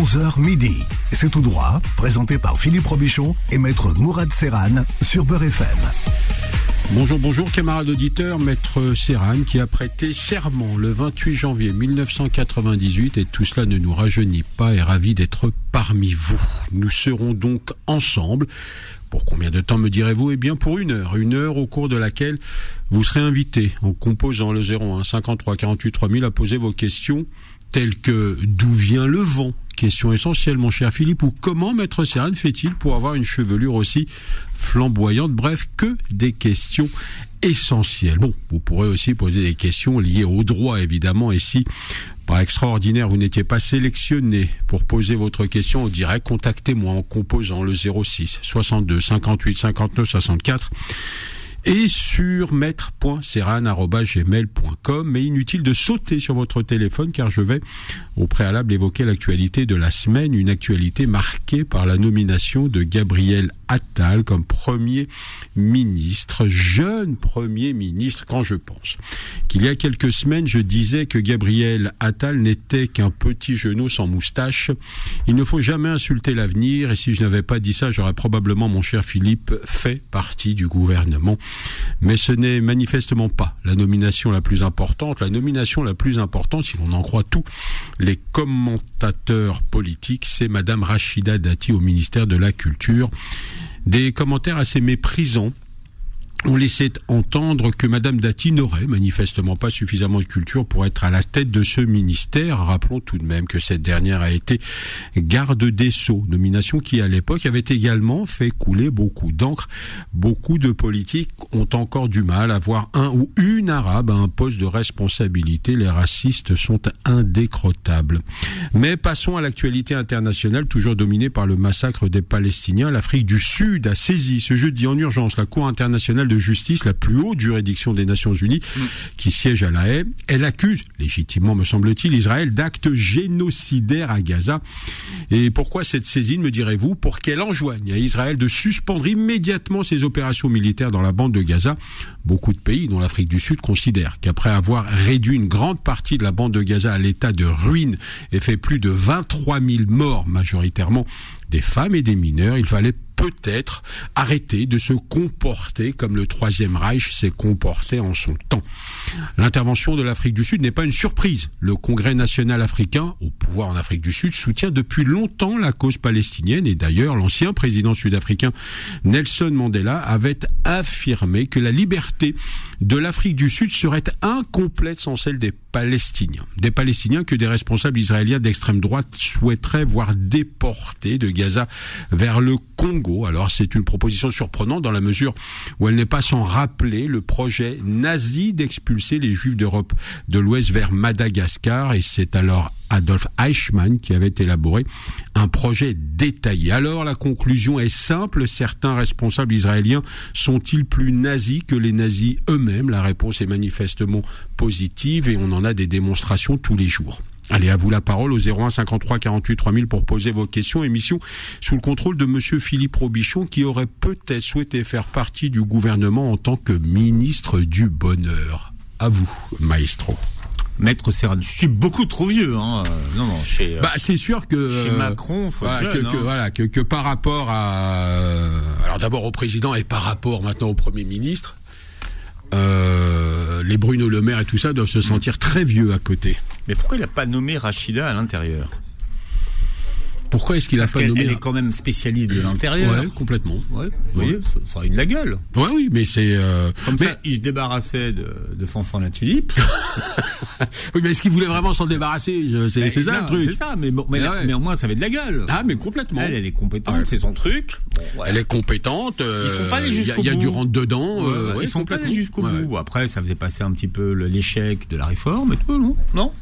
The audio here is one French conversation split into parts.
11h midi. C'est tout droit, présenté par Philippe Robichon et maître Mourad Serran sur Beurre FM. Bonjour, bonjour camarades auditeurs, maître Serran qui a prêté serment le 28 janvier 1998 et tout cela ne nous rajeunit pas et ravi d'être parmi vous. Nous serons donc ensemble. Pour combien de temps me direz-vous? Eh bien pour une heure, une heure au cours de laquelle vous serez invité en composant le 01 53 48 3000 à poser vos questions telles que d'où vient le vent? Question essentielle, mon cher Philippe, ou comment Maître Serran fait-il pour avoir une chevelure aussi flamboyante? Bref, que des questions essentielles. Bon, vous pourrez aussi poser des questions liées au droit, évidemment, et si, par extraordinaire, vous n'étiez pas sélectionné pour poser votre question au direct, contactez-moi en composant le 06 62 58 59 64 et sur maître.serran.gmail.com. Mais inutile de sauter sur votre téléphone car je vais au préalable évoquer l'actualité de la semaine, une actualité marquée par la nomination de Gabriel Attal comme Premier ministre, jeune Premier ministre, quand je pense qu'il y a quelques semaines, je disais que Gabriel Attal n'était qu'un petit genou sans moustache. Il ne faut jamais insulter l'avenir, et si je n'avais pas dit ça, j'aurais probablement, mon cher Philippe, fait partie du gouvernement. Mais ce n'est manifestement pas la nomination la plus importante. La nomination la plus importante, si l'on en croit tous les commentateurs politiques, c'est Madame Rachida Dati au ministère de la Culture des commentaires assez méprisants on laissait entendre que Madame Dati n'aurait manifestement pas suffisamment de culture pour être à la tête de ce ministère. Rappelons tout de même que cette dernière a été garde des Sceaux, nomination qui à l'époque avait également fait couler beaucoup d'encre. Beaucoup de politiques ont encore du mal à voir un ou une arabe à un poste de responsabilité. Les racistes sont indécrottables. Mais passons à l'actualité internationale, toujours dominée par le massacre des Palestiniens. L'Afrique du Sud a saisi ce jeudi en urgence la Cour internationale de justice, la plus haute juridiction des Nations Unies, mm. qui siège à La Haye. Elle accuse, légitimement me semble-t-il, Israël d'actes génocidaires à Gaza. Et pourquoi cette saisine, me direz-vous? Pour qu'elle enjoigne à Israël de suspendre immédiatement ses opérations militaires dans la bande de Gaza. Beaucoup de pays, dont l'Afrique du Sud, considèrent qu'après avoir réduit une grande partie de la bande de Gaza à l'état de ruine et fait plus de 23 000 morts, majoritairement des femmes et des mineurs, il fallait peut-être arrêter de se comporter comme le Troisième Reich s'est comporté en son temps. L'intervention de l'Afrique du Sud n'est pas une surprise. Le Congrès national africain, au pouvoir en Afrique du Sud, soutient depuis longtemps la cause palestinienne et d'ailleurs l'ancien président sud-africain Nelson Mandela avait affirmé que la liberté de l'Afrique du Sud serait incomplète sans celle des Palestiniens. Des Palestiniens que des responsables israéliens d'extrême droite souhaiteraient voir déportés de Gaza vers le Congo. Alors c'est une proposition surprenante dans la mesure où elle n'est pas sans rappeler le projet nazi d'expulser les Juifs d'Europe de l'Ouest vers Madagascar et c'est alors Adolf Eichmann qui avait élaboré un projet détaillé. Alors la conclusion est simple, certains responsables israéliens sont-ils plus nazis que les nazis eux-mêmes? La réponse est manifestement positive et on en a des démonstrations tous les jours. Allez, à vous la parole au 01 53 48 3000 pour poser vos questions. Émission sous le contrôle de Monsieur Philippe Robichon qui aurait peut-être souhaité faire partie du gouvernement en tant que ministre du Bonheur. À vous, maestro. Maître Serran, je suis beaucoup trop vieux. Hein. Non, non, chez, euh, bah, c'est sûr que chez Macron, faut voilà, jeune, que, hein. voilà, que, que, par rapport à, alors d'abord au président et par rapport maintenant au premier ministre, euh, les Bruno Le Maire et tout ça doivent se sentir très vieux à côté. Mais pourquoi il n'a pas nommé Rachida à l'intérieur? Pourquoi est-ce qu'il a pas nommé Elle est quand même spécialiste de l'intérieur. Ouais, complètement. Ouais, vous voyez, ça, a eu de la gueule. Ouais, oui, mais c'est. Euh... Comme mais... ça, il se débarrassait de, de Fanfan la tulipe. oui, mais est-ce qu'il voulait vraiment s'en débarrasser? C'est ça non, le truc. C'est ça, mais, bon, mais, mais, au moins ça avait de la gueule. Ah, mais complètement. Elle, elle est compétente, ouais. c'est son truc. Bon. Elle est compétente. Euh, ils sont pas allés jusqu'au bout. Il y a du rentre dedans. Euh, ils sont pas allés jusqu'au bout. Après, ça faisait passer un petit peu l'échec de la réforme et tout, non? Non?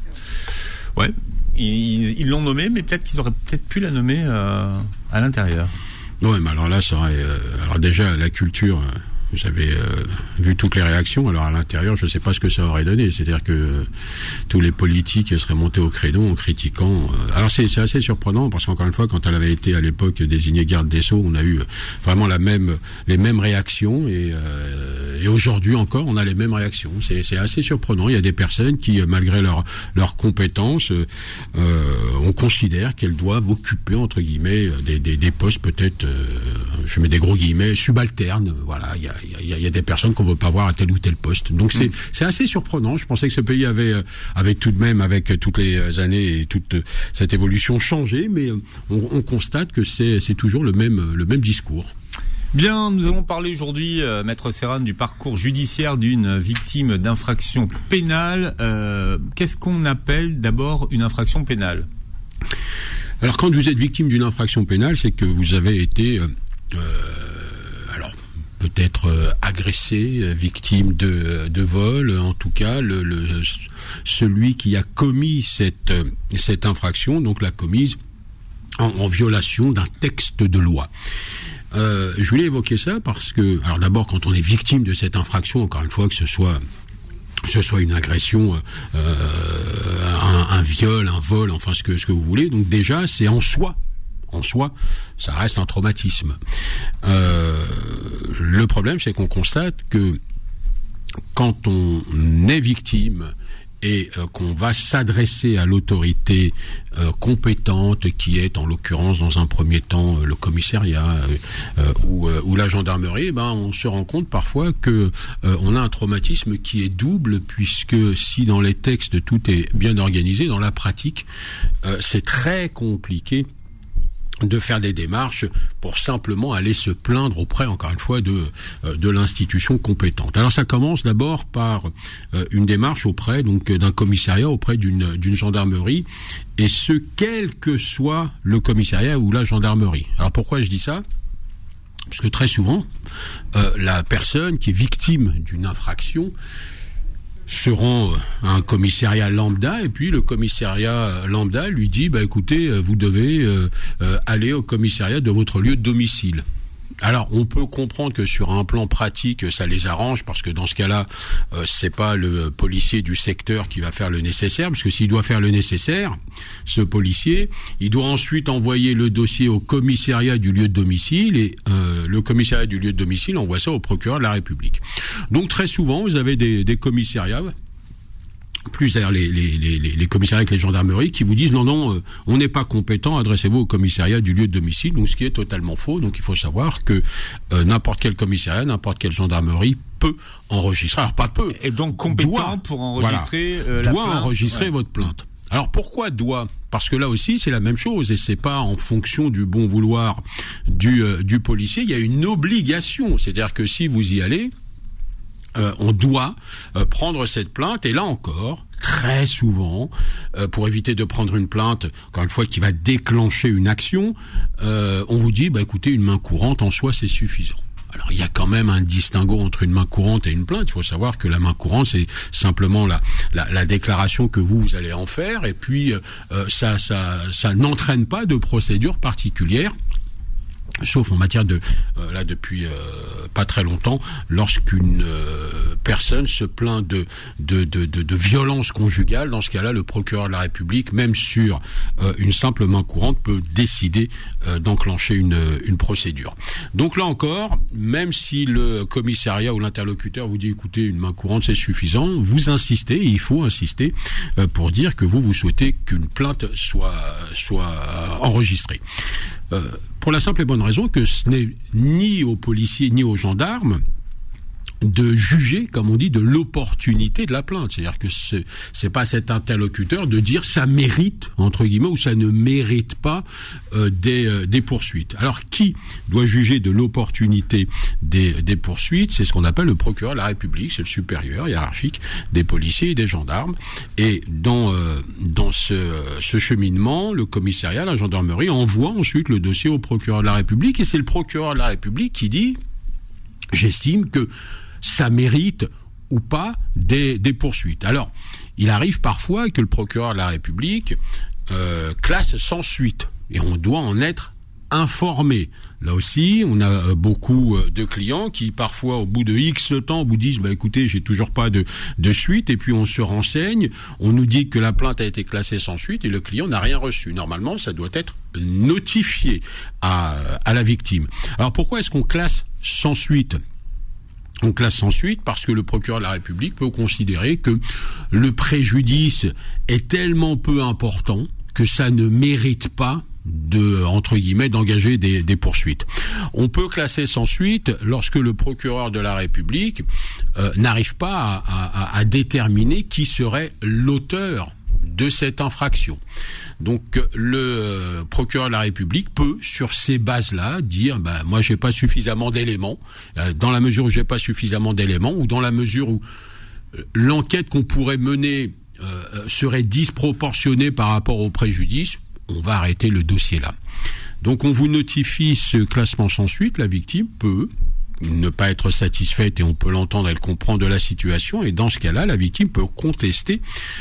Ouais, ils l'ont nommé, mais peut-être qu'ils auraient peut-être pu la nommer euh, à l'intérieur. Oui, mais alors là, ça aurait, euh, alors déjà la culture, euh, avez euh, vu toutes les réactions. Alors à l'intérieur, je ne sais pas ce que ça aurait donné. C'est-à-dire que euh, tous les politiques seraient montés au créneau en critiquant. Euh, alors c'est assez surprenant parce qu'encore une fois, quand elle avait été à l'époque désignée garde des sceaux, on a eu vraiment la même, les mêmes réactions et, et aujourd'hui encore, on a les mêmes réactions. C'est assez surprenant. Il y a des personnes qui, malgré leur leurs compétences, on considère qu'elles doivent occuper entre guillemets des, des, des postes peut-être, je mets des gros guillemets, subalternes. Voilà, il y a il y, a des personnes qu'on veut pas voir à tel ou tel poste. Donc c'est mm. c'est assez surprenant. Je pensais que ce pays avait euh, avait tout de même avec toutes les années et toute cette évolution changé, mais euh, on, on constate que c'est c'est toujours le même le même discours. Bien, nous allons parler aujourd'hui, euh, Maître Serran, du parcours judiciaire d'une victime d'infraction pénale. Euh, Qu'est-ce qu'on appelle d'abord une infraction pénale? Alors, quand vous êtes victime d'une infraction pénale, c'est que vous avez été euh, peut-être euh, agressé, euh, victime de, vol, en tout cas celui qui a commis cette, cette infraction, donc l'a commise en, violation d'un texte de loi. Euh, je voulais évoquer ça parce que, alors d'abord, quand on est victime de cette infraction, encore une fois, que ce soit ce soit une agression, euh, un, un, viol, un vol, enfin ce que ce que vous voulez. Donc déjà, c'est en soi en soi, ça reste un traumatisme. Euh, le problème, c'est qu'on constate que quand on est victime et euh, qu'on va s'adresser à l'autorité euh, compétente qui est en l'occurrence dans un premier temps le commissariat ou, la gendarmerie, ben on se rend compte parfois que on a un traumatisme qui est double puisque si dans les textes tout est bien organisé, dans la pratique c'est très compliqué de faire des démarches pour simplement aller se plaindre auprès, encore une fois, de, euh, de l'institution compétente. Alors ça commence d'abord par euh, une démarche auprès donc d'un commissariat, auprès d'une d'une gendarmerie, et ce quel que soit le commissariat ou la gendarmerie. Alors pourquoi je dis ça? Parce que très souvent, euh, la personne qui est victime d'une infraction se rend à un commissariat lambda et puis le commissariat lambda lui dit bah écoutez vous devez euh, euh, aller au commissariat de votre lieu de domicile. Alors, on peut comprendre que sur un plan pratique, ça les arrange parce que dans ce cas-là, euh, c'est pas le policier du secteur qui va faire le nécessaire, parce que s'il doit faire le nécessaire, ce policier, il doit ensuite envoyer le dossier au commissariat du lieu de domicile et euh, le commissariat du lieu de domicile envoie ça au procureur de la République. Donc très souvent, vous avez des, des commissariats plus d'ailleurs les, les, les, les, commissariats avec les gendarmeries qui vous disent non non euh, on n'est pas compétent adressez-vous au commissariat du lieu de domicile donc ce qui est totalement faux. Donc il faut savoir que euh, n'importe quel commissariat n'importe quelle gendarmerie peut enregistrer. Alors pas peu et donc compétent pour enregistrer euh, doit enregistrer votre plainte. Alors pourquoi doit? Parce que là aussi c'est la même chose et c'est pas en fonction du bon vouloir du, du policier. Il y a une obligation, c'est-à-dire que si vous y allez, euh, on doit euh, prendre cette plainte et là encore très souvent euh, pour éviter de prendre une plainte encore une fois qui va déclencher une action on vous dit bah écoutez une main courante en soi c'est suffisant alors il y a quand même un distinguo entre une main courante et une plainte. Il faut savoir que la main courante c'est simplement la, la, déclaration que vous, vous allez en faire et puis ça ça ça n'entraîne pas de procédure particulière sauf en matière de euh, là depuis euh, pas très longtemps lorsqu'une euh, personne se plaint de de, de, de violence conjugale dans ce cas-là le procureur de la République même sur une simple main courante peut décider d'enclencher une, une procédure. Donc là encore même si le commissariat ou l'interlocuteur vous dit écoutez une main courante c'est suffisant vous insistez il faut insister pour dire que vous vous souhaitez qu'une plainte soit soit enregistrée pour la simple et bonne raison que ce n'est ni aux policiers ni aux gendarmes de juger, comme on dit, de l'opportunité de la plainte. C'est-à-dire que c'est, c'est pas cet interlocuteur de dire ça mérite entre guillemets ou ça ne mérite pas euh, des, euh, poursuites. Alors qui doit juger de l'opportunité des, des poursuites? C'est ce qu'on appelle le procureur de la République, c'est le supérieur hiérarchique des policiers et des gendarmes. Et dans euh, dans ce, ce cheminement, le commissariat, la gendarmerie envoie ensuite le dossier au procureur de la République et c'est le procureur de la République qui dit j'estime que ça mérite ou pas des, poursuites. Alors, il arrive parfois que le procureur de la République euh, classe sans suite, et on doit en être informer. Là aussi, on a euh, beaucoup euh, de clients qui parfois, au bout de X temps, vous disent bah écoutez, j'ai toujours pas de, suite, et puis on se renseigne, on nous dit que la plainte a été classée sans suite et le client n'a rien reçu. Normalement, ça doit être notifié à la victime. Alors pourquoi est-ce qu'on classe sans suite? On classe sans suite parce que le procureur de la République peut considérer que le préjudice est tellement peu important que ça ne mérite pas de entre guillemets d'engager des, poursuites. On peut classer sans suite lorsque le procureur de la République euh, n'arrive pas à, déterminer qui serait l'auteur de cette infraction. Donc le euh, procureur de la République peut, sur ces bases-là, dire bah, moi j'ai pas suffisamment d'éléments, euh, dans la mesure où j'ai pas suffisamment d'éléments, ou dans la mesure où l'enquête qu'on pourrait mener serait disproportionnée par rapport au préjudice, on va arrêter le dossier là. Donc on vous notifie ce classement sans suite, la victime peut ne pas être satisfaite et on peut l'entendre, elle comprend de la situation et dans ce cas-là, la victime peut contester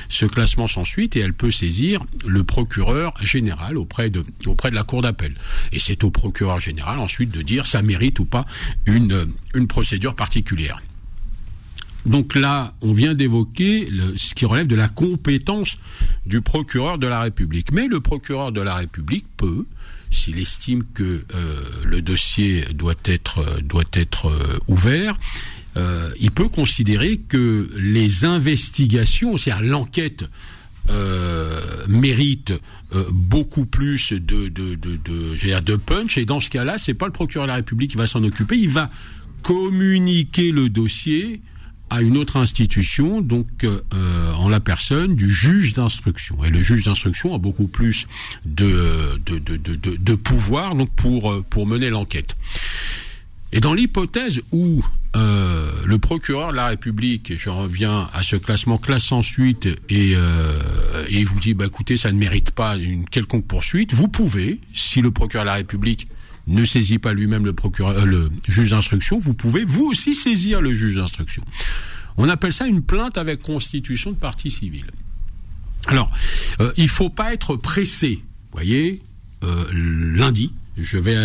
ce classement sans suite et elle peut saisir le procureur général auprès de auprès de la cour d'appel. Et c'est au procureur général ensuite de dire ça mérite ou pas une une procédure particulière. Donc là, on vient d'évoquer ce qui relève de la compétence du procureur de la République. Mais le procureur de la République peut, s'il estime que euh, le dossier doit être euh, être euh, ouvert, il peut considérer que les investigations, c'est-à-dire l'enquête, mérite beaucoup plus de de, punch. Et dans ce cas-là, c'est pas le procureur de la République qui va s'en occuper. Il va communiquer le dossier à une autre institution, donc euh, en la personne du juge d'instruction. Et le juge d'instruction a beaucoup plus de, de, de, de, de pouvoir donc pour, euh, pour mener l'enquête. Et dans l'hypothèse où euh, le procureur de la République, et je reviens à ce classement classe ensuite, et, euh, et vous dit, bah, écoutez, ça ne mérite pas une quelconque poursuite, vous pouvez, si le procureur de la République ne saisit pas lui-même le procureur, euh, le juge d'instruction, vous pouvez vous aussi saisir le juge d'instruction. On appelle ça une plainte avec constitution de partie civile. Alors, euh, il faut pas être pressé. Voyez, euh, lundi, je vais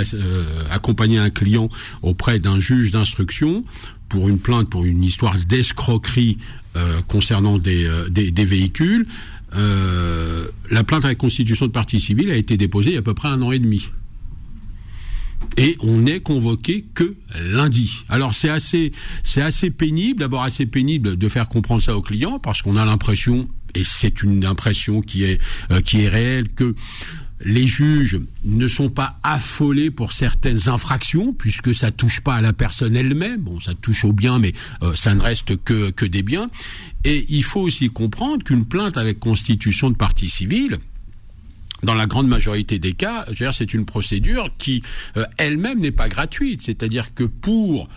accompagner un client auprès d'un juge d'instruction pour une plainte pour une histoire d'escroquerie concernant des, des, des véhicules. la plainte avec constitution de partie civile a été déposée il y a à peu près un an et demi et on n'est convoqué que lundi. Alors c'est assez c'est assez pénible, d'abord assez pénible de faire comprendre ça aux clients parce qu'on a l'impression et c'est une impression qui est euh, qui est réelle que les juges ne sont pas affolés pour certaines infractions puisque ça touche pas à la personne elle-même. Bon, ça touche au bien, mais euh, ça ne reste que que des biens. Et il faut aussi comprendre qu'une plainte avec constitution de partie civile, dans la grande majorité des cas, c'est une procédure qui euh, elle-même n'est pas gratuite. C'est-à-dire que pour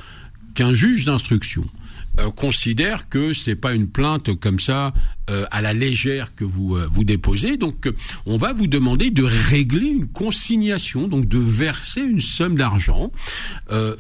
qu'un juge d'instruction euh, considère que c'est pas une plainte comme ça euh, à la légère que vous vous déposez. Donc, on va vous demander de régler une consignation, donc de verser une somme d'argent,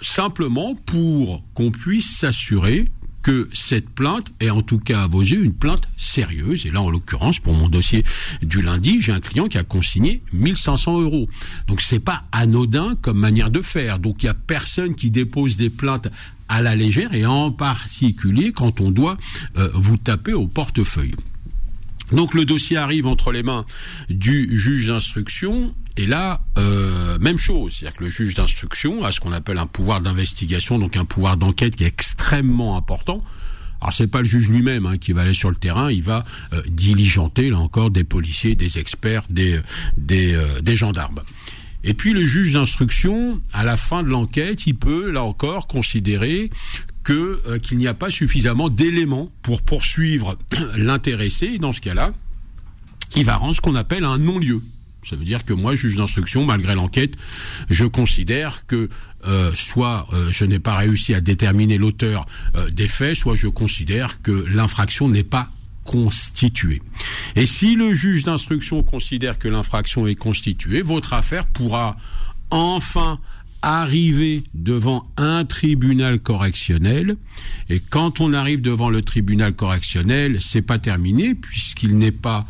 simplement pour qu'on puisse s'assurer que cette plainte est en tout cas à vos yeux une plainte sérieuse. Et là, en l'occurrence, pour mon dossier du lundi, j'ai un client qui a consigné 1500 euros. Donc c'est pas anodin comme manière de faire. Donc il y a personne qui dépose des plaintes à la légère et en particulier quand on doit euh, vous taper au portefeuille. Donc le dossier arrive entre les mains du juge d'instruction et là, euh, même chose, c'est-à-dire que le juge d'instruction a ce qu'on appelle un pouvoir d'investigation, donc un pouvoir d'enquête qui est extrêmement important. Alors c'est pas le juge lui-même hein, qui va aller sur le terrain, il va euh, diligenter là encore des policiers, des experts, des des, euh, des gendarmes. Et puis le juge d'instruction, à la fin de l'enquête, il peut là encore considérer que euh, qu'il n'y a pas suffisamment d'éléments pour poursuivre l'intéressé. Dans ce cas-là, il va rendre ce qu'on appelle un non-lieu. Ça veut dire que moi, juge d'instruction, malgré l'enquête, je considère que euh, soit euh, je n'ai pas réussi à déterminer l'auteur euh, des faits, soit je considère que l'infraction n'est pas constituée. Et si le juge d'instruction considère que l'infraction est constituée, votre affaire pourra enfin arriver devant un tribunal correctionnel et quand on arrive devant le tribunal correctionnel, c'est pas terminé puisqu'il n'est pas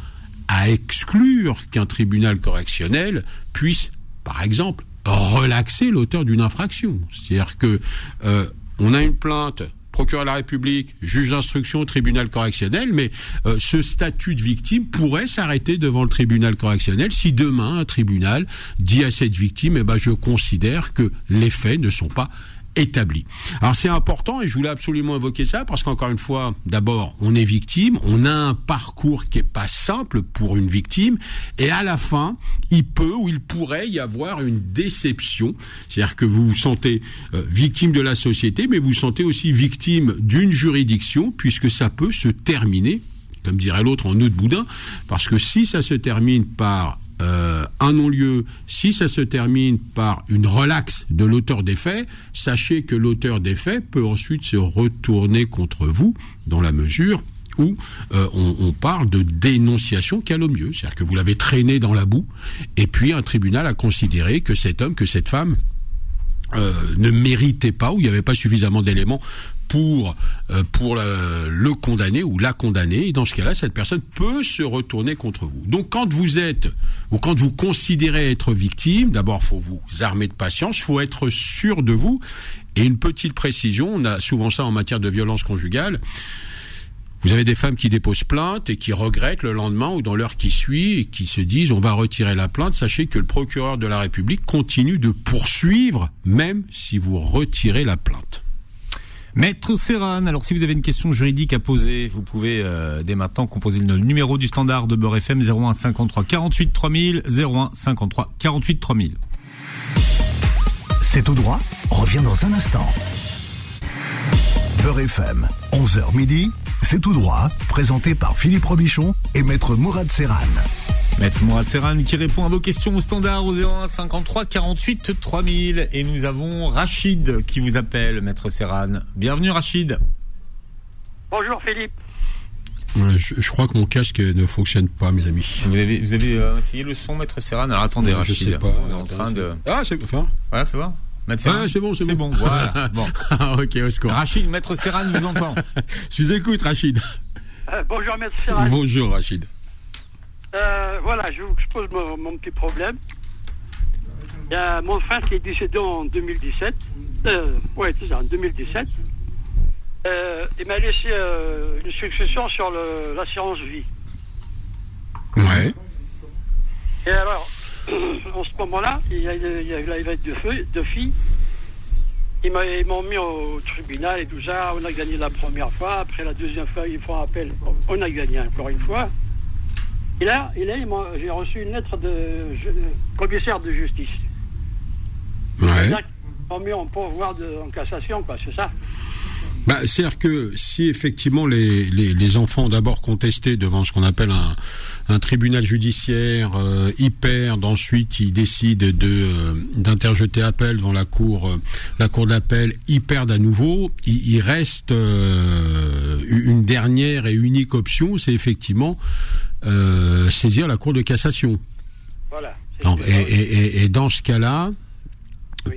à exclure qu'un tribunal correctionnel puisse, par exemple, relaxer l'auteur d'une infraction. C'est-à-dire que euh, on a une plainte, procureur de la République, juge d'instruction, tribunal correctionnel, mais euh, ce statut de victime pourrait s'arrêter devant le tribunal correctionnel si demain un tribunal dit à cette victime, eh ben je considère que les faits ne sont pas établi. Alors c'est important et je voulais absolument évoquer ça parce qu'encore une fois, d'abord, on est victime, on a un parcours qui est pas simple pour une victime et à la fin, il peut ou il pourrait y avoir une déception, c'est-à-dire que vous vous sentez euh, victime de la société mais vous vous sentez aussi victime d'une juridiction puisque ça peut se terminer comme dirait l'autre en eau de boudin, parce que si ça se termine par euh, un non-lieu, si ça se termine par une relaxe de l'auteur des faits, sachez que l'auteur des faits peut ensuite se retourner contre vous dans la mesure où euh, on, parle de dénonciation calomnieuse, c'est-à-dire que vous l'avez traîné dans la boue, et puis un tribunal a considéré que cet homme, que cette femme euh, ne méritait pas, ou il n'y avait pas suffisamment d'éléments pour euh, pour le, condamner ou la condamner. Et dans ce cas-là, cette personne peut se retourner contre vous. Donc, quand vous êtes ou quand vous considérez être victime, d'abord, faut vous armer de patience, faut être sûr de vous. Et une petite précision, on a souvent ça en matière de violence conjugale. Vous avez des femmes qui déposent plainte et qui regrettent le lendemain ou dans l'heure qui suit et qui se disent on va retirer la plainte. Sachez que le procureur de la République continue de poursuivre même si vous retirez la plainte. Maître Serran, alors si vous avez une question juridique à poser, vous pouvez euh, dès maintenant composer le numéro du standard de Beurre FM 01 53 48 3000 01 53 48 3000. C'est au droit, revient dans un instant. Beurre FM, 11h midi, c'est tout droit, présenté par Philippe Robichon et Maître Mourad Serran. Maître Mourad Serran qui répond à vos questions au standard au 01 53 48 3000. Et nous avons Rachid qui vous appelle, Maître Serran. Bienvenue Rachid. Bonjour Philippe. Je, crois que mon casque ne fonctionne pas, mes amis. Vous avez, vous avez euh, essayé le son, Maître Serran Alors attendez, Rachid. Je sais pas. On est en train de. Ah, c'est. Enfin. Voilà, c'est bon. Ah, c'est bon, c'est bon. bon. Voilà. bon. Ah, ok, au secours. Rachid, Maître Serran vous entend. je vous écoute, Rachid. Euh, bonjour, Maître Serran. Bonjour, Rachid. Euh, voilà, je vous expose mon, petit problème. A mon frère qui est décédé en 2017. Euh, ouais, c'est ça, en 2017. Euh, il m'a laissé euh, une succession sur l'assurance vie. Ouais. Et alors, en ce moment-là, il y a, il y a, deux, filles. Ils m'ont mis au tribunal et tout ça. On a gagné la première fois. Après la deuxième fois, ils font appel. On a gagné encore une fois. Et là, et là j'ai reçu une lettre de, commissaire de justice. Ouais. On mis en pourvoir de, en cassation, quoi, c'est ça bah, C'est-à-dire que si effectivement les, les, les enfants ont d'abord contesté devant ce qu'on appelle un, un, tribunal judiciaire, euh, hyper, ensuite ils décident de euh, d'interjeter appel devant la cour euh, la cour d'appel, ils perdent à nouveau, il, il reste une dernière et unique option, c'est effectivement euh, saisir la Cour de cassation. Voilà. et, et, et, dans ce cas-là,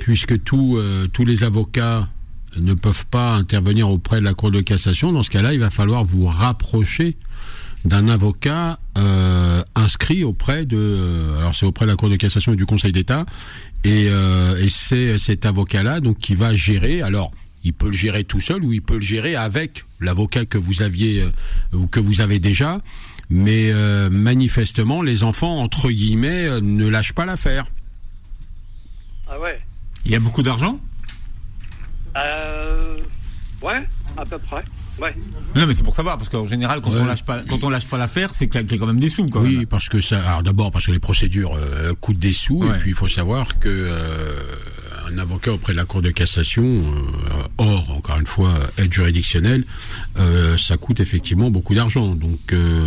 puisque tous euh, tous les avocats ne peuvent pas intervenir auprès de la Cour de cassation, dans ce cas-là, il va falloir vous rapprocher d'un avocat euh, inscrit auprès de euh, alors c'est auprès de la Cour de cassation et du Conseil d'État et, euh, et c'est cet avocat là donc qui va gérer alors il peut le gérer tout seul ou il peut le gérer avec l'avocat que vous aviez ou que vous avez déjà mais euh, manifestement, les enfants, entre guillemets, euh, ne lâchent pas l'affaire. Ah ouais Il y a beaucoup d'argent? Euh, Ouais, à peu près. Ouais. Non, mais c'est pour savoir parce qu'en général, quand on lâche pas, quand on lâche pas l'affaire, c'est qu'il y a quand même des sous. Quand oui, parce que ça. Alors d'abord parce que les procédures euh, coûtent des sous, et puis il faut savoir que un avocat auprès de la Cour de cassation, euh, hors, encore une fois, aide juridictionnelle, euh, ça coûte effectivement beaucoup d'argent. Donc, euh,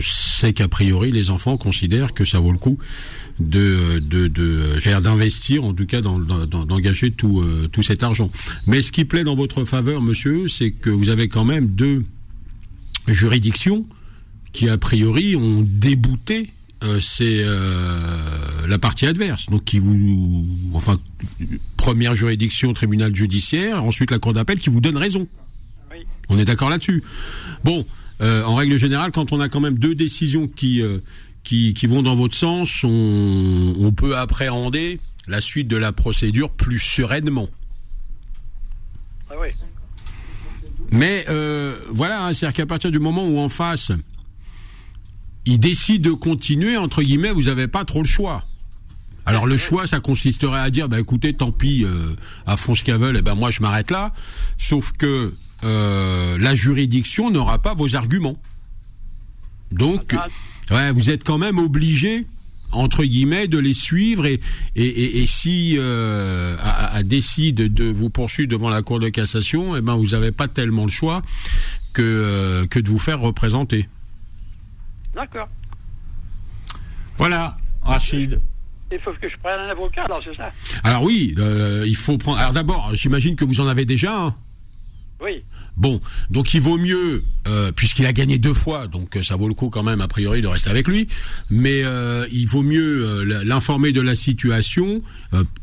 c'est qu'a priori, les enfants considèrent que ça vaut le coup de de, de d'investir en tout cas d'engager tout tout cet argent. Mais ce qui plaît dans votre faveur, monsieur, c'est que vous avez quand même deux juridictions qui a priori ont débouté euh, c'est euh, la partie adverse, donc qui vous, enfin, première juridiction, tribunal judiciaire, ensuite la cour d'appel qui vous donne raison. On est d'accord là-dessus. Bon, euh, en règle générale, quand on a quand même deux décisions qui qui, qui vont dans votre sens, on, on peut appréhender la suite de la procédure plus sereinement. Ah oui. Mais euh, voilà, hein, c'est-à-dire qu'à partir du moment où en face, il décide de continuer, entre guillemets, vous n'avez pas trop le choix. Alors le choix, ça consisterait à dire, bah écoutez, tant pis, euh, à fond ce qu'elles veulent, et ben moi je m'arrête là. Sauf que euh, la juridiction n'aura pas vos arguments. Donc, ouais, vous êtes quand même obligé entre guillemets de les suivre et et, et, et si euh, décide de vous poursuivre devant la cour de cassation, eh ben vous n'avez pas tellement le choix que euh, que de vous faire représenter. D'accord. Voilà, Rachid. Il faut que je prenne un avocat, alors c'est ça Alors oui, euh, il faut prendre. Alors d'abord, j'imagine que vous en avez déjà. un. Oui. Bon, donc il vaut mieux, euh, puisqu'il a gagné deux fois, donc euh, ça vaut le coup quand même a priori de rester avec lui, mais euh, il vaut mieux euh, l'informer de la situation,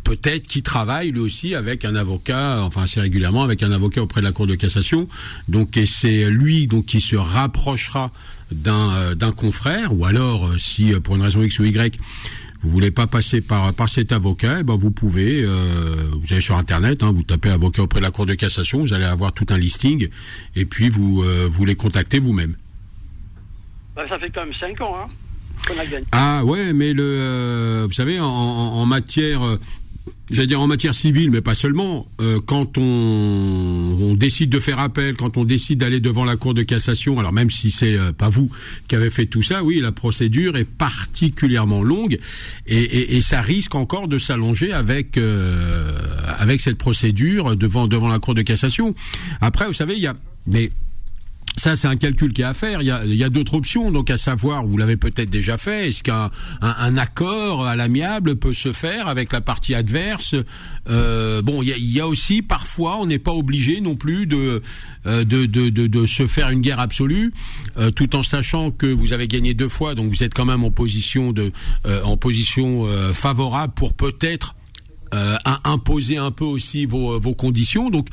peut-être qu'il travaille lui aussi avec un avocat, enfin assez régulièrement avec un avocat auprès de la Cour de cassation, donc et c'est lui donc qui se rapprochera d'un euh, d'un confrère, ou alors euh, si euh, pour une raison X ou Y vous voulez pas passer par par cet avocat, eh ben vous pouvez, euh, vous allez sur internet, hein, vous tapez avocat auprès de la Cour de cassation, vous allez avoir tout un listing, et puis vous euh, vous les contactez vous-même. Ben, ça fait quand même 5 ans hein, qu'on a gagné. Ah ouais, mais le, euh, vous savez, en, matière, j'allais dire en matière civile, mais pas seulement, euh, quand on, on décide de faire appel, quand on décide d'aller devant la Cour de cassation, alors même si c'est euh, pas vous qui avez fait tout ça, oui, la procédure est particulièrement longue et, et, et ça risque encore de s'allonger avec euh, avec cette procédure devant devant la Cour de cassation. Après, vous savez, il y a mais ça, c'est un calcul qui est à faire. Il y a, il y a d'autres options, donc à savoir, vous l'avez peut-être déjà fait, est-ce qu'un un, un accord à l'amiable peut se faire avec la partie adverse? Euh, Bon, il y, a, il y a aussi parfois, on n'est pas obligé non plus de, euh, de, de, de, de se faire une guerre absolue, euh, tout en sachant que vous avez gagné deux fois, donc vous êtes quand même en position de, euh, en position euh, favorable pour peut-être euh, à imposer un peu aussi vos, vos conditions. Donc,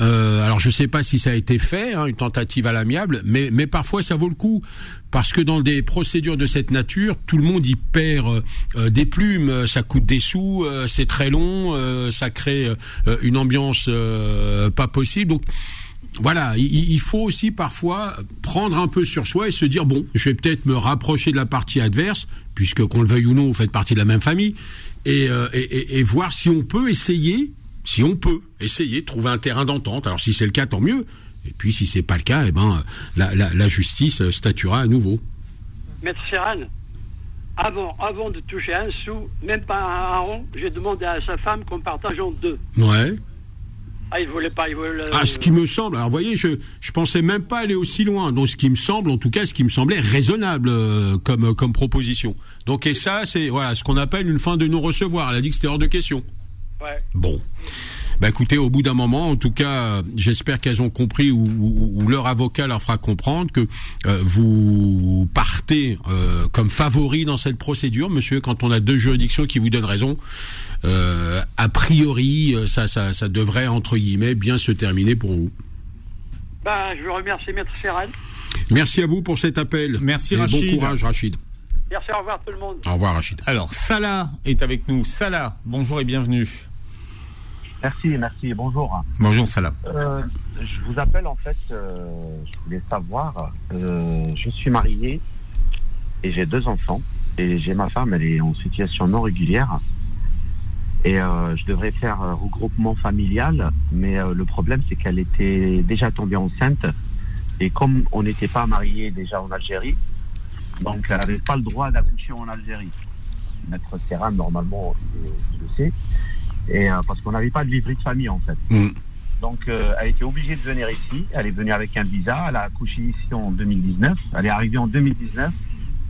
euh, alors je sais pas si ça a été fait, hein, une tentative à l'amiable, mais, mais parfois ça vaut le coup parce que dans des procédures de cette nature, tout le monde y perd euh, euh, des plumes, ça coûte des sous, euh, c'est très long, euh, ça crée euh, une ambiance pas possible. Donc voilà, il, faut aussi parfois prendre un peu sur soi et se dire bon, je vais peut-être me rapprocher de la partie adverse, puisque qu'on le veuille ou non, vous faites partie de la même famille, et, et- et voir si on peut essayer, si on peut essayer de trouver un terrain d'entente. Alors si c'est le cas, tant mieux. Et puis si c'est pas le cas, eh ben la, la, la justice euh, statuera à nouveau. Maître Serran, avant, avant de toucher un sou, même pas un rond, j'ai demandé à sa femme qu'on partage en deux. Ouais. Ah, il voulait pas, il voulait... Ah, ce qui me semble, alors vous voyez, je je pensais même pas aller aussi loin. Donc ce qui me semble, en tout cas, ce qui me semblait raisonnable euh, comme comme proposition. Donc et ça, c'est voilà ce qu'on appelle une fin de non recevoir. Elle a dit que c'était hors de question. Ouais. Bon. Bah écoutez, au bout d'un moment, en tout cas, j'espère qu'elles ont compris ou, ou- ou leur avocat leur fera comprendre que euh, vous partez euh, comme favori dans cette procédure, monsieur. Quand on a deux juridictions qui vous donnent raison, euh, a priori, ça, ça, ça devrait entre guillemets bien se terminer pour vous. Ben, je vous remercie, Maître Serran. Merci à vous pour cet appel. Merci, Et Rachid. Bon courage, Rachid. Merci, au revoir tout le monde. Au revoir, Rachid. Alors, Salah est avec nous. Salah, bonjour et bienvenue. Merci, merci, bonjour. Bonjour Salah. Euh, je vous appelle en fait, euh, je voulais savoir, euh, je suis marié et j'ai deux enfants et j'ai ma femme, elle est en situation non régulière et euh, je devrais faire un regroupement familial, mais euh, le problème c'est qu'elle était déjà tombée enceinte et comme on n'était pas mariés déjà en Algérie, donc elle n'avait pas le droit d'accoucher en Algérie. Maître Serran, normalement, je le sais, et euh, parce qu'on n'avait pas de livret de famille en fait. Mm. Donc, euh, elle était obligée de venir ici. Elle est venue avec un visa. Elle a accouché ici en 2019. Elle est arrivée en 2019.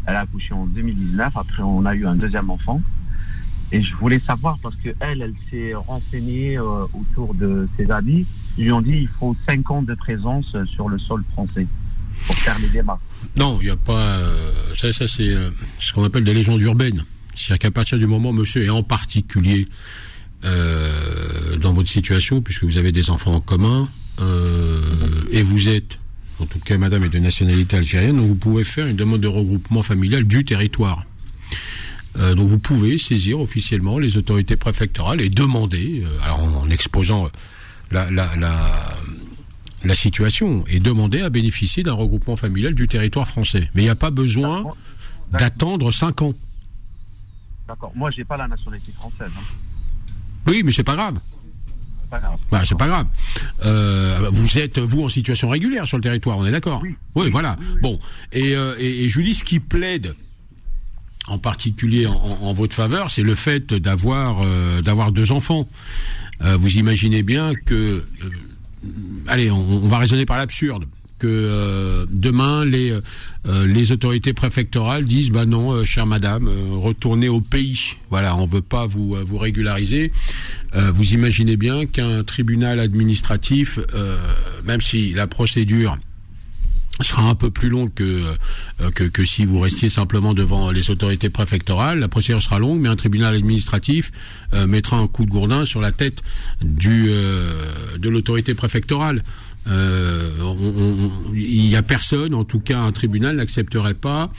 Elle a accouché en 2019. Après, on a eu un deuxième enfant. Et je voulais savoir parce que elle, elle s'est renseignée euh, autour de ses amis. Ils lui ont dit il faut cinq ans de présence sur le sol français pour faire les démarches. Non, il n'y a pas. euh, ça, ça c'est euh, ce qu'on appelle des légendes urbaines. C'est-à-dire qu'à partir du moment, monsieur, et en particulier euh, dans votre situation, puisque vous avez des enfants en commun, euh, et vous êtes, en tout cas, madame est de nationalité algérienne, donc vous pouvez faire une demande de regroupement familial du territoire. Euh, donc vous pouvez saisir officiellement les autorités préfectorales et demander, euh, alors en, exposant la, la, la, la, situation, et demander à bénéficier d'un regroupement familial du territoire français. Mais il n'y a pas besoin d'attendre cinq ans. D'accord. Moi, j'ai pas la nationalité française. Hein. Oui, mais c'est pas grave. Bah, c'est pas grave. Euh, vous êtes vous en situation régulière sur le territoire, on est d'accord oui. voilà. Bon, et, euh, et, et Julie, ce qui plaide en particulier en, votre faveur, c'est le fait d'avoir euh, d'avoir deux enfants. Euh, vous imaginez bien que, allez, on, va raisonner par l'absurde que demain les les autorités préfectorales disent bah non chère madame retournez au pays. Voilà on veut pas vous régulariser. Vous imaginez bien qu'un tribunal administratif même si la procédure sera un peu plus long que, euh, que, que si vous restiez simplement devant les autorités préfectorales. La procédure sera longue, mais un tribunal administratif euh, mettra un coup de gourdin sur la tête du euh, de l'autorité préfectorale. Il n'y a personne, en tout cas un tribunal n'accepterait pas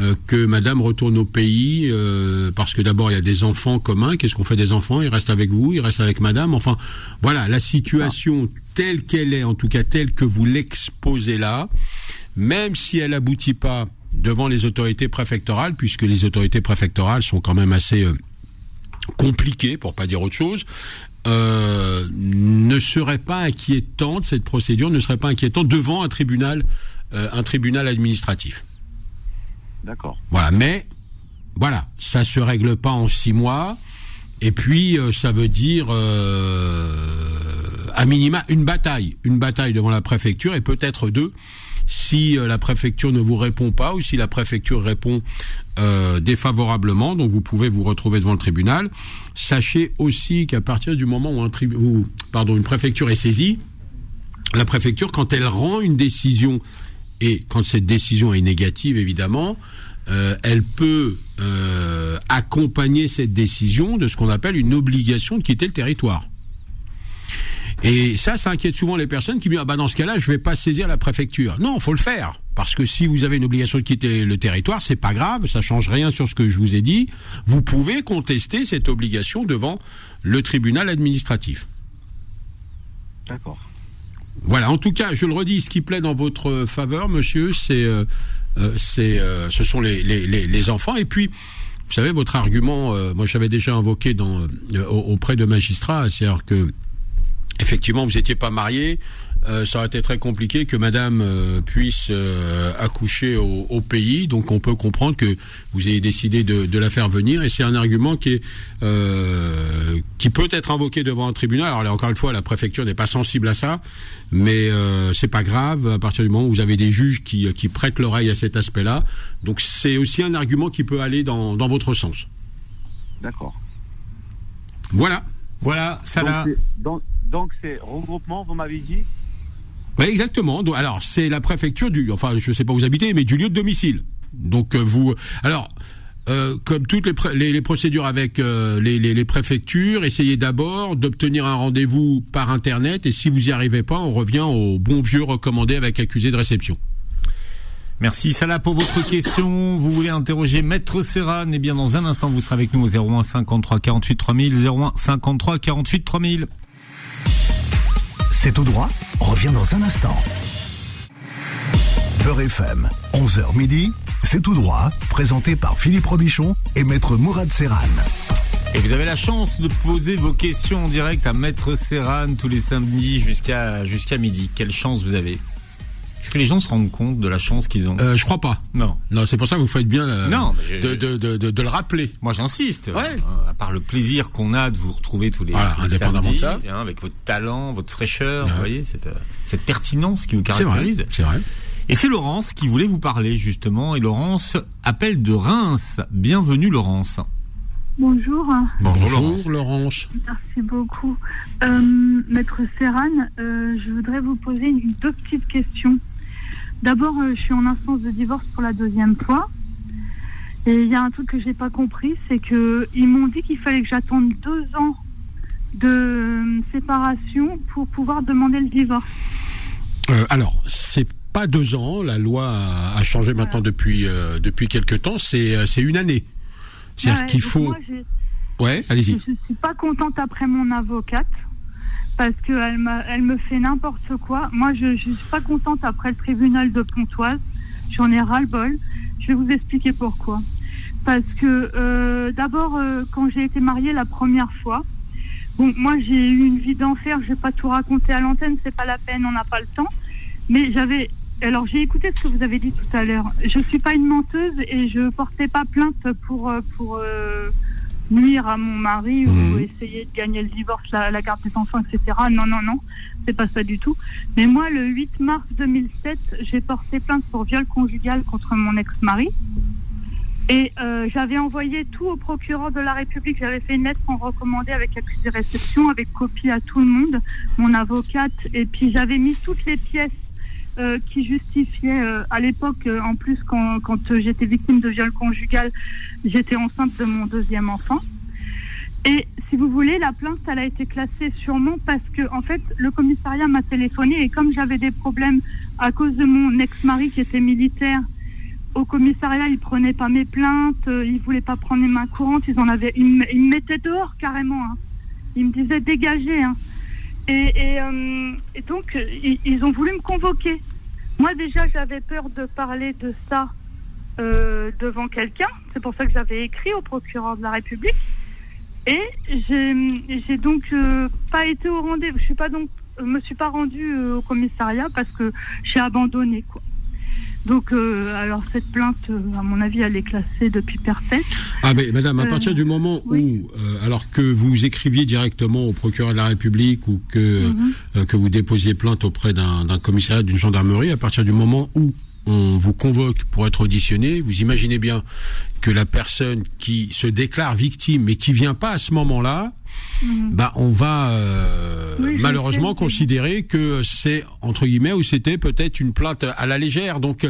euh, que Madame retourne au pays euh, parce que d'abord il y a des enfants communs. Qu'est-ce qu'on fait des enfants? Ils restent avec vous, ils restent avec Madame. Enfin, voilà la situation telle qu'elle est, en tout cas telle que vous l'exposez là, même si elle aboutit pas devant les autorités préfectorales, puisque les autorités préfectorales sont quand même assez euh, compliquées, pour pas dire autre chose. Euh, ne serait pas inquiétante cette procédure ne serait pas inquiétante devant un tribunal un tribunal administratif. D'accord. Voilà, mais voilà, ça se règle pas en six mois. Et puis, euh, ça veut dire, euh, à minima, une bataille. Une bataille devant la préfecture et peut-être deux si euh, la préfecture ne vous répond pas ou si la préfecture répond défavorablement. Donc, vous pouvez vous retrouver devant le tribunal. Sachez aussi qu'à partir du moment où, un pardon, une préfecture est saisie, la préfecture, quand elle rend une décision et quand cette décision est négative, évidemment, euh, elle peut euh, accompagner cette décision de ce qu'on appelle une obligation de quitter le territoire. Et ça, ça inquiète souvent les personnes qui disent ah bah dans ce cas-là, je vais pas saisir la préfecture. Non, faut le faire parce que si vous avez une obligation de quitter le territoire, c'est pas grave, ça change rien sur ce que je vous ai dit. Vous pouvez contester cette obligation devant le tribunal administratif. D'accord. Voilà, en tout cas, je le redis, ce qui plaît dans votre faveur, monsieur, c'est, euh, euh, c'est, euh, ce sont les, enfants. Et puis, vous savez, votre argument, moi j'avais déjà invoqué dans, auprès de magistrats, c'est-à-dire que effectivement, vous n'étiez pas marié, euh, ça aurait été très compliqué que Madame euh, puisse euh, accoucher au, au, pays. Donc on peut comprendre que vous ayez décidé de, de la faire venir, et c'est un argument qui est qui peut être invoqué devant un tribunal. Alors là, encore une fois, la préfecture n'est pas sensible à ça, mais c'est pas grave à partir du moment où vous avez des juges qui, qui prêtent l'oreille à cet aspect-là. Donc c'est aussi un argument qui peut aller dans, dans votre sens. D'accord. Voilà. Voilà, ça donc, donc c'est regroupement, vous m'avez dit? Oui, exactement. Alors, c'est la préfecture du, enfin, je sais pas où vous habitez, mais du lieu de domicile. Donc, euh, vous, alors, euh, comme toutes les, les, procédures avec euh, les, les, préfectures, essayez d'abord d'obtenir un rendez-vous par Internet et si vous n'y arrivez pas, on revient au bon vieux recommandé avec accusé de réception. Merci Salah pour votre question. Vous voulez interroger Maître Serran Eh bien, dans un instant, vous serez avec nous au 01 53 48 3000, 01 53 48 3000. C'est tout droit revient dans un instant. Beurre FM, 11h midi, c'est tout droit, présenté par Philippe Robichon et Maître Mourad Serran. Et vous avez la chance de poser vos questions en direct à Maître Serran tous les samedis jusqu'à midi. Quelle chance vous avez est-ce que les gens se rendent compte de la chance qu'ils ont euh, Je crois pas. Non. Non, c'est pour ça que vous faites bien euh, de, de, de, de, le rappeler. Moi, j'insiste. Ouais. Euh, à part le plaisir qu'on a de vous retrouver tous les, voilà, indépendamment de ça. Hein, avec votre talent, votre fraîcheur, vous voyez, cette, cette pertinence qui vous caractérise. C'est vrai. Et c'est Laurence qui voulait vous parler justement. Et Laurence appelle de Reims. Bienvenue Laurence. Bonjour. Bonjour, Laurence. Merci beaucoup. Maître Serran, je voudrais vous poser une, deux petites questions. D'abord, euh, je suis en instance de divorce pour la deuxième fois. Et il y a un truc que j'ai pas compris, c'est que ils m'ont dit qu'il fallait que j'attende deux ans de euh, séparation pour pouvoir demander le divorce. Euh, alors, c'est pas deux ans. La loi a, changé maintenant depuis depuis quelque temps. C'est c'est une année. C'est-à-dire Ouais, qu'il faut. moi, Ouais, allez-y. Je ne suis pas contente après mon avocate parce qu'elle elle me fait n'importe quoi. Moi, je ne suis pas contente après le tribunal de Pontoise. J'en ai ras-le-bol. Je vais vous expliquer pourquoi. Parce que euh, d'abord, euh, quand j'ai été mariée la première fois, bon, moi j'ai eu une vie d'enfer. Je vais pas tout raconter à l'antenne, c'est pas la peine, on n'a pas le temps. Mais j'avais, alors j'ai écouté ce que vous avez dit tout à l'heure. Je suis pas une menteuse et je portais pas plainte pour euh, pour euh, nuire à mon mari Mhm. ou essayer de gagner le divorce, la, la garde des enfants, etc. Non, non, non, c'est pas ça du tout. Mais moi, le 8 mars 2007, j'ai porté plainte pour viol conjugal contre mon ex-mari. Et euh, j'avais envoyé tout au procureur de la République. J'avais fait une lettre en recommandé avec accusé de réception, avec copie à tout le monde, mon avocate. Et puis j'avais mis toutes les pièces euh, qui justifiaient, euh, à l'époque, euh, en plus, quand, quand j'étais victime de viol conjugal, j'étais enceinte de mon deuxième enfant. Et si vous voulez, la plainte, elle a été classée sûrement parce que, en fait, le commissariat m'a téléphoné et comme j'avais des problèmes à cause de mon ex-mari qui était militaire, au commissariat, ils prenaient pas mes plaintes, ils voulaient pas prendre les mains courantes, ils en avaient, ils me mettaient dehors carrément. hein. Ils me disaient dégagez. Hein. Et, et, euh, et donc, euh, ils, ont voulu me convoquer. Moi, déjà, j'avais peur de parler de ça euh, devant quelqu'un. C'est pour ça que j'avais écrit au procureur de la République. Et j'ai donc pas été au rendez-vous. Je suis pas donc, me suis pas rendue au commissariat parce que j'ai abandonné quoi. Donc, euh, alors cette plainte, euh, à mon avis, elle est classée depuis perfect. Ah mais madame, à Euh, partir du moment oui. où, euh, alors que vous écriviez directement au procureur de la République ou que Mhm. euh, que vous déposiez plainte auprès d'un d'un commissariat, d'une gendarmerie, à partir du moment où on vous convoque pour être auditionné, vous imaginez bien que la personne qui se déclare victime mais qui vient pas à ce moment-là, Mhm. bah on va euh, Oui, malheureusement sais, considérer que c'est entre guillemets ou c'était peut-être une plainte à la légère. Donc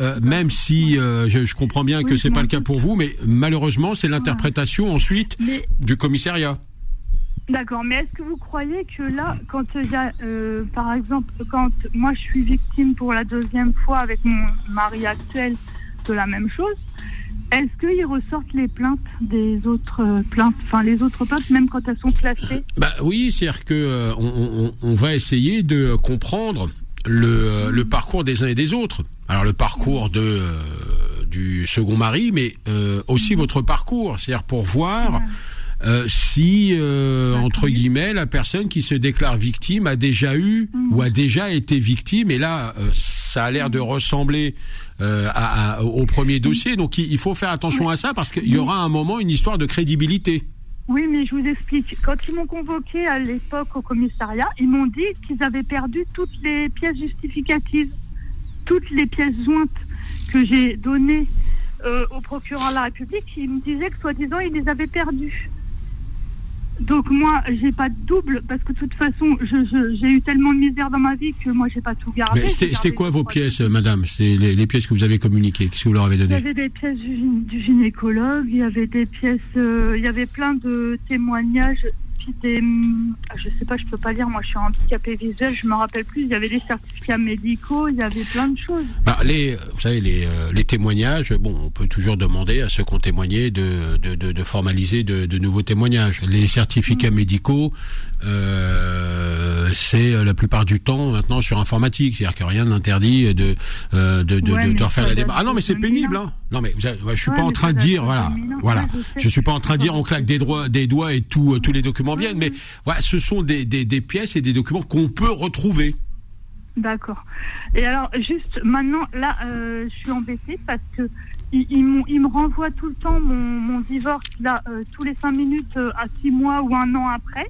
euh, même si euh, je, je comprends bien que c'est pas le cas pour vous, mais malheureusement c'est l'interprétation ensuite Mais du commissariat. D'accord, mais est-ce que vous croyez que là, quand il y a, euh, par exemple, quand moi je suis victime pour la deuxième fois avec mon mari actuel de la même chose, est-ce qu'ils ressortent les plaintes des autres euh, plaintes, enfin les autres plaintes, même quand elles sont classées Bah oui, c'est-à-dire que euh, on, on- on va essayer de comprendre le, euh, le parcours des uns et des autres. Alors le parcours de euh, du second mari, mais euh, aussi votre parcours, c'est-à-dire pour voir Ouais. Euh, si euh, entre guillemets la personne qui se déclare victime a déjà eu Mhm. ou a déjà été victime. Et là, euh, ça a l'air de ressembler euh, à- à- au premier dossier. Donc il, il faut faire attention à ça parce qu'il y aura un moment une histoire de crédibilité. Oui, mais je vous explique. Quand ils m'ont convoqué à l'époque au commissariat, ils m'ont dit qu'ils avaient perdu toutes les pièces justificatives, toutes les pièces jointes que j'ai données euh, au procureur de la République. Ils me disaient que soi-disant ils les avaient perdues. Donc moi, j'ai pas de double parce que de toute façon, je- je- j'ai eu tellement de misère dans ma vie que moi, j'ai pas tout gardé. Mais J'ai c'était quoi vos pièces, madame? C'est les, les pièces que vous avez communiquées. Qu'est-ce que vous leur avez Il y donné avait des pièces du, du gynécologue, il y avait des pièces, euh, il y avait plein de témoignages, des, ah, je sais pas, je peux pas lire, moi je suis handicapée visuel, je me rappelle plus, il y avait des certificats médicaux, il y avait plein de choses. Bah, les, vous savez, les, euh, les témoignages, bon, on peut toujours demander à ceux qui ont témoigné de, de, de, de formaliser de, de nouveaux témoignages. Les certificats Mm. médicaux, euh, c'est euh, la plupart du temps maintenant sur informatique, c'est-à-dire que rien n'interdit de, euh, de, de, Ouais, de, refaire la démarche. Ah non, mais c'est 2001. pénible, hein. Non, mais ouais, je suis Ouais, pas en train de dire, voilà, 2001. voilà. Je. Je suis pas en train de dire on claque des doigts, des doigts et tout, euh, tous les documents viennent, mais voilà, ce sont des, des, des pièces et des documents qu'on peut retrouver. D'accord. Et alors, juste maintenant, là, euh, je suis embêtée parce que me renvoient tout le temps mon, mon divorce, là, euh, tous les cinq minutes à six mois ou un an après.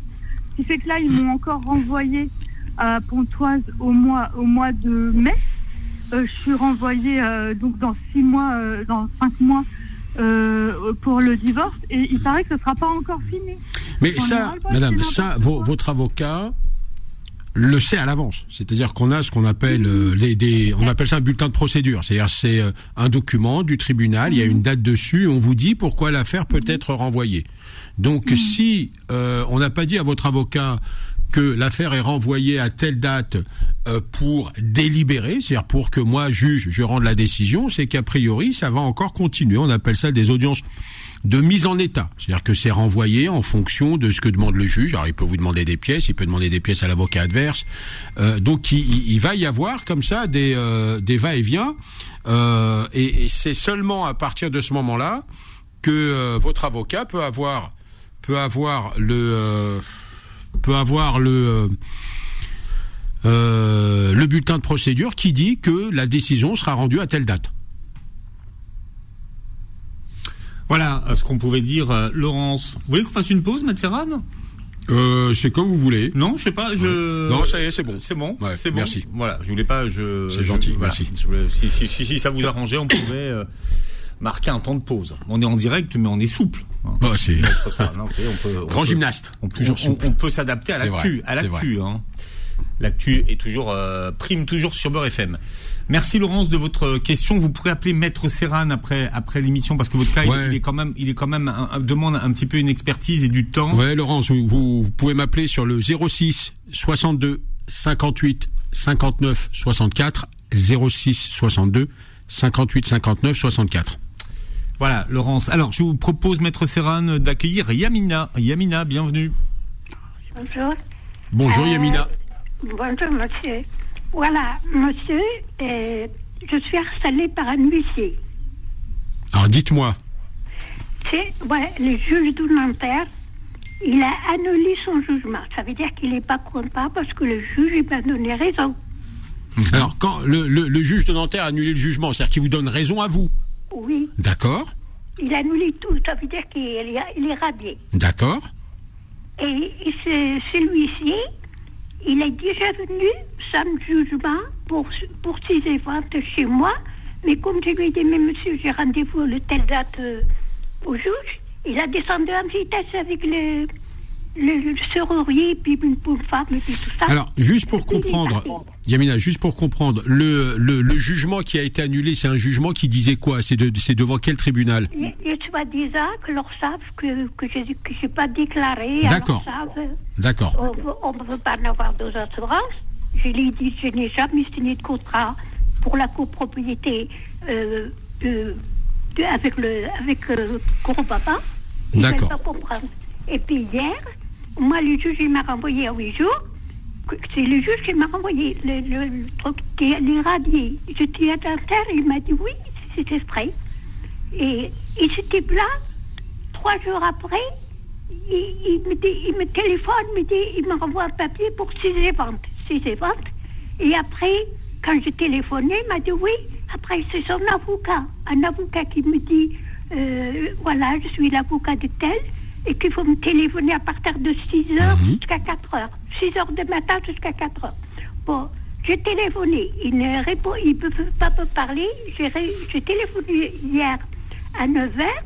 Ce qui fait que là, ils m'ont encore renvoyé à Pontoise au mois, au mois de mai. Euh, je suis renvoyée euh, donc dans six mois, euh, dans cinq mois pour le divorce. Et il paraît que ce sera pas encore fini. Mais On ça, madame, ça, vo- votre avocat le sait à l'avance. C'est-à-dire qu'on a ce qu'on appelle euh, les des, on appelle ça un bulletin de procédure. C'est-à-dire c'est euh, un document du tribunal, il y a une date dessus, on vous dit pourquoi l'affaire peut être renvoyée. Donc si euh, on n'a pas dit à votre avocat que l'affaire est renvoyée à telle date euh, pour délibérer, c'est-à-dire pour que moi juge je rende la décision, c'est qu'a priori ça va encore continuer. On appelle ça des audiences de mise en état. C'est-à-dire que c'est renvoyé en fonction de ce que demande le juge. Alors il peut vous demander des pièces, il peut demander des pièces à l'avocat adverse. Euh, donc il, il, va y avoir comme ça des, euh, des va-et-vient. Euh, et, et c'est seulement à partir de ce moment-là que euh, votre avocat peut avoir peut avoir le euh, peut avoir le euh, le bulletin de procédure qui dit que la décision sera rendue à telle date. Voilà ce qu'on pouvait dire, euh, Laurence. Vous voulez qu'on fasse une pause, Maître Serran euh, c'est comme vous voulez. Non, je sais pas. Je... Non, ça y est, c'est bon. C'est bon. Ouais, c'est bon. merci. Voilà, je voulais pas. Je. C'est gentil, je- voilà. merci. Je voulais- si, si, si, si ça vous arrangeait, on pouvait euh, marquer un temps de pause. On est en direct, mais on est souple. hein. Bah, c'est on peut- on grand peut- gymnaste. On, peut- on- peut s'adapter à C'est l'actu, vrai, à l'actu. Hein. L'actu est toujours euh, prime toujours sur Beurre FM. Merci Laurence de votre question. Vous pourrez appeler Maître Serran après après l'émission parce que votre cas il- Ouais. il, est quand même il est quand même un- un- demande un petit peu une expertise et du temps. Ouais, Laurence, vous, vous- vous pouvez m'appeler sur le 06 62 58 59 64 06 62 58 59 64. Voilà Laurence. Alors je vous propose Maître Serran d'accueillir Yamina. Yamina, bienvenue. Bonjour. Bonjour Euh, Yamina. Bonjour, monsieur. Voilà, monsieur, euh, je suis harcelée par un huissier. Alors dites-moi. C'est ouais, le juge de Nanterre. Il a annulé son jugement. Ça veut dire qu'il n'est pas content parce que le juge m'a donné raison. Alors quand le, le, le juge de Nanterre a annulé le jugement, c'est-à-dire qu'il vous donne raison à vous. Oui, D'accord il a annulé tout. Ça veut dire qu'il est, est radié. D'accord Et, et ce, ce huissier, il est déjà venu sans jugement pour, pour ses ventes chez moi. Mais comme je lui ai dit, mais monsieur, j'ai rendez-vous le telle date euh, au juge, il a descendu en vitesse avec le, le, le serrurier, puis une pauvre femme, et puis tout ça. Alors, juste pour comprendre. Yamina, juste pour comprendre, le, le, le jugement qui a été annulé, c'est un jugement qui disait quoi? C'est de, c'est devant quel tribunal? Et, et soi-disant que leur savent que, que je n'ai pas déclaré. D'accord. D'accord. On ne veut pas en avoir deux assurances. Je lui ai dit, je n'ai jamais signé de contrat pour la copropriété euh, de- avec le avec euh, Papa. D'accord. Et puis hier, moi, le juge, il m'a renvoyé à huit jours. C'est le juge qui m'a renvoyé le, truc qui est irradié. J'étais à terre, il m'a dit oui, c'est exprès. Et, et c'était là, trois jours après, il, me, dit- il me téléphone, me dit, il me renvoie un papier pour six ventes. Six ventes. Et après, quand j'ai téléphoné, il m'a dit oui. Après, c'est son avocat. Un avocat qui me dit, euh, voilà, je suis l'avocat de tel, et qu'il faut me téléphoner à partir de 6 heures Mhm. jusqu'à 4 heures. 6 heures de matin jusqu'à 4 heures. Bon, j'ai téléphoné. Il ne répond, il ne peut pas me parler. J'ai téléphoné hier à 9 heures.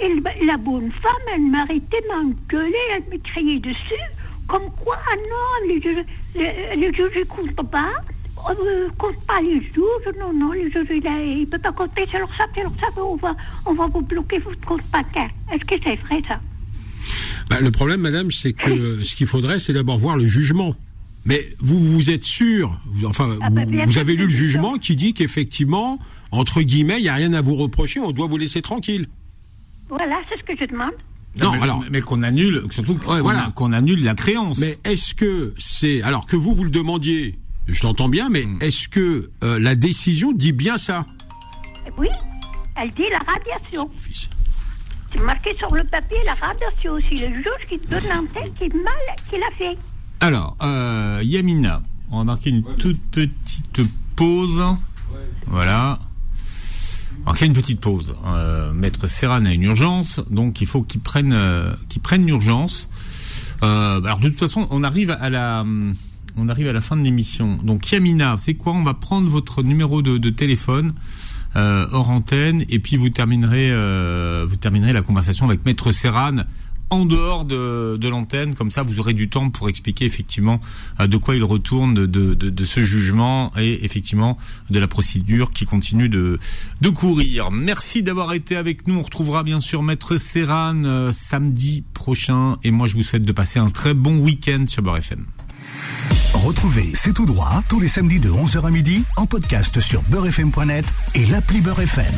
Et le- la bonne femme, elle m'arrêtait, m'engueulait, elle me criait dessus. Comme quoi, ah non, le juge, le, le juge ne compte pas. On ne compte pas les juges. Non, non, le juge, il ne peut pas compter. C'est leur ça, c'est leur ça. On va, on va vous bloquer votre compte bancaire. Est-ce que c'est vrai, ça? Bah, le problème, madame, c'est que ce qu'il faudrait, c'est d'abord voir le jugement. Mais vous, vous êtes sûr, vous- enfin, Ah bah, vous, avez lu le jugement qui dit qu'effectivement, entre guillemets, il n'y a rien à vous reprocher, on doit vous laisser tranquille. Voilà, c'est ce que je demande. Non, mais, alors- mais qu'on annule, surtout qu'on voilà. qu'on annule la créance. Mais est-ce que c'est alors que vous vous le demandiez, je t'entends bien, mais Hmm. est-ce que euh, la décision dit bien ça? Oui, elle dit la radiation. C'est marqué sur le papier la radiation aussi. Le juge qui donne l'antenne qui est mal, qui l'a fait. Alors, euh, Yamina, on va marquer une toute petite pause. Voilà. Alors, il y a une petite pause. Euh, Maître Serran a une urgence, donc il faut qu'il prenne, euh, qu'il l'urgence. Euh, alors, de toute façon, on arrive à la, on arrive à la fin de l'émission. Donc, Yamina, c'est quoi? On va prendre votre numéro de téléphone euh, hors antenne, et puis vous terminerez, euh, vous terminerez la conversation avec Maître Serran en dehors de, l'antenne, comme ça vous aurez du temps pour expliquer effectivement euh, de quoi il retourne de, ce jugement et effectivement de la procédure qui continue de, courir. Merci d'avoir été avec nous. On retrouvera bien sûr Maître Serran euh, samedi prochain et moi je vous souhaite de passer un très bon week-end sur Beurre. Retrouvez C'est tout droit tous les samedis de 11h à midi en podcast sur beurrefm.net et l'appli Beurre FM.